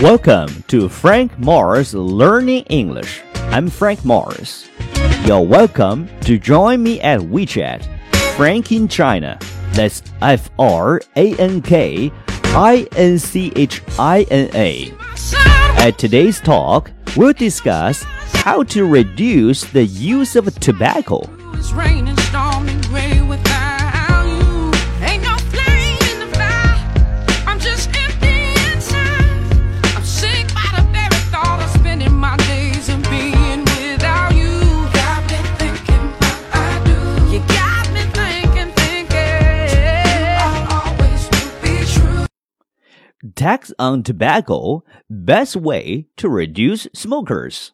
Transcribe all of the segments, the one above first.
Welcome to Frank Mars Learning English. I'm Frank Mars. You're welcome to join me at WeChat, Frank in China. That's F R A N K I N C H I N A. At today's talk, we'll discuss how to reduce the use of tobacco. Tax on tobacco, best way to reduce smokers.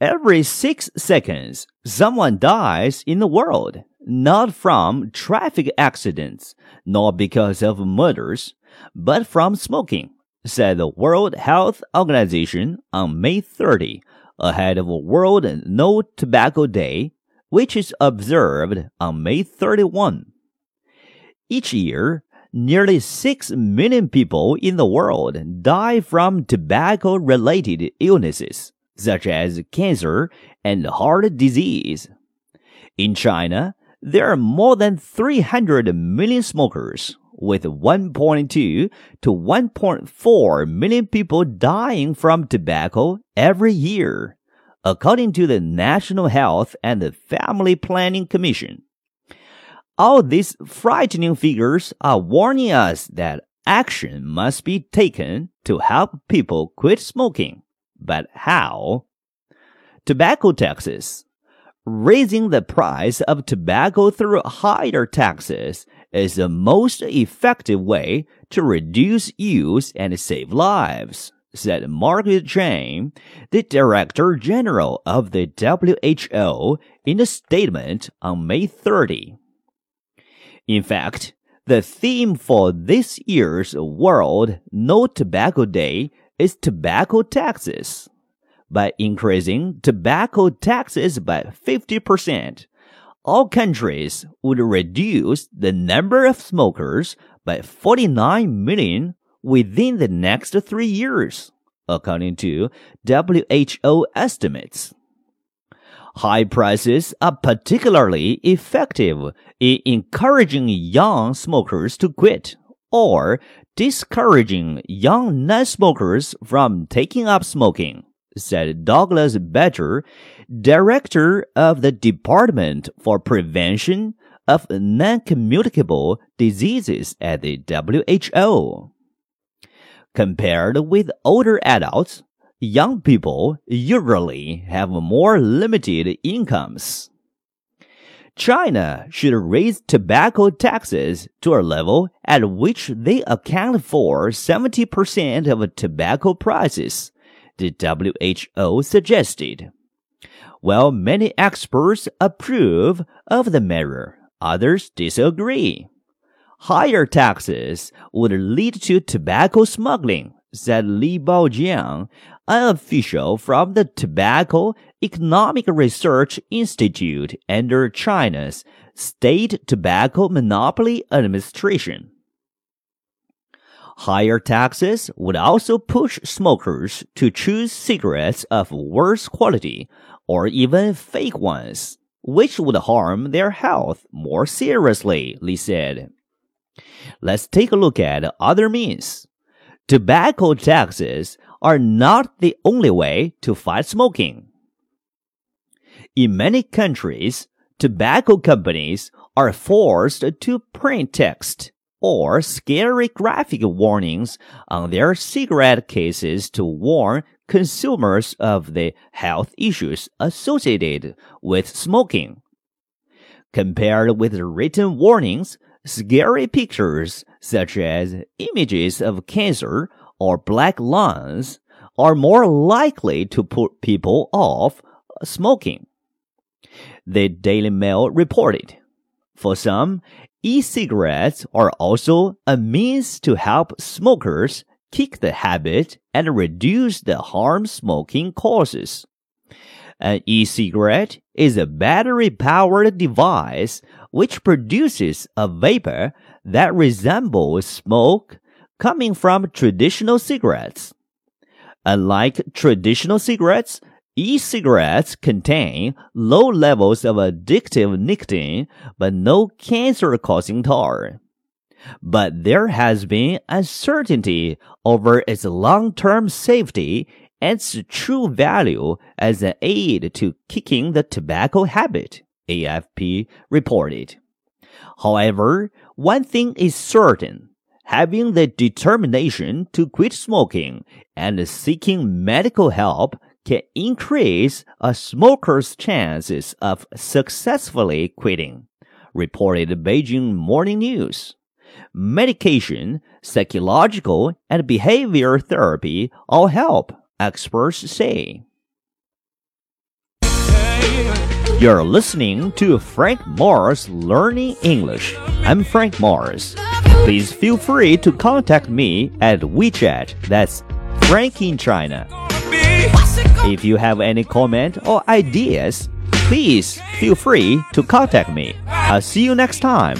Every six seconds, someone dies in the world, not from traffic accidents, nor because of murders, but from smoking, said the World Health Organization on May 30, ahead of World No Tobacco Day, which is observed on May 31. Each year, nearly 6 million people in the world die from tobacco related illnesses, such as cancer and heart disease. In China, there are more than 300 million smokers, with 1.2 to 1.4 million people dying from tobacco every year, according to the National Health and the Family Planning Commission. All these frightening figures are warning us that action must be taken to help people quit smoking. But how? Tobacco taxes. Raising the price of tobacco through higher taxes is the most effective way to reduce use and save lives, said Margaret Chan, the Director General of the WHO, in a statement on May 30. In fact, the theme for this year's World No Tobacco Day is tobacco taxes. By increasing tobacco taxes by 50%, all countries would reduce the number of smokers by 49 million within the next three years, according to WHO estimates. High prices are particularly effective in encouraging young smokers to quit or discouraging young non-smokers from taking up smoking, said Douglas Bettcher, director of the Department for Prevention of Non-Communicable Diseases at the WHO. Compared with older adults, young people usually have more limited incomes. China should raise tobacco taxes to a level at which they account for 70% of tobacco prices, the WHO suggested. While many experts approve of the measure, others disagree. Higher taxes would lead to tobacco smuggling, said Li Baojiang, an official from the Tobacco Economic Research Institute under China's State Tobacco Monopoly Administration. Higher taxes would also push smokers to choose cigarettes of worse quality or even fake ones, which would harm their health more seriously, Li said. Let's take a look at other means. Tobacco taxes are not the only way to fight smoking. In many countries, tobacco companies are forced to print text or scary graphic warnings on their cigarette cases to warn consumers of the health issues associated with smoking. Compared with written warnings, scary pictures such as images of cancer or black lungs are more likely to put people off smoking. The Daily Mail reported. For some, e-cigarettes are also a means to help smokers kick the habit and reduce the harm smoking causes. An e-cigarette is a battery-powered device which produces a vapor that resembles smoke coming from traditional cigarettes. Unlike traditional cigarettes, e-cigarettes contain low levels of addictive nicotine but no cancer-causing tar. But there has been uncertainty over its long-term safety and its true value as an aid to kicking the tobacco habit, AFP reported. However, one thing is certain. Having the determination to quit smoking and seeking medical help can increase a smoker's chances of successfully quitting, reported Beijing Morning News. Medication, psychological, and behavior therapy all help, experts say. You're listening to Frank Mars Learning English. I'm Frank Mars. Please feel free to contact me at WeChat. That's Frank in China. If you have any comment or ideas, please feel free to contact me. I'll see you next time.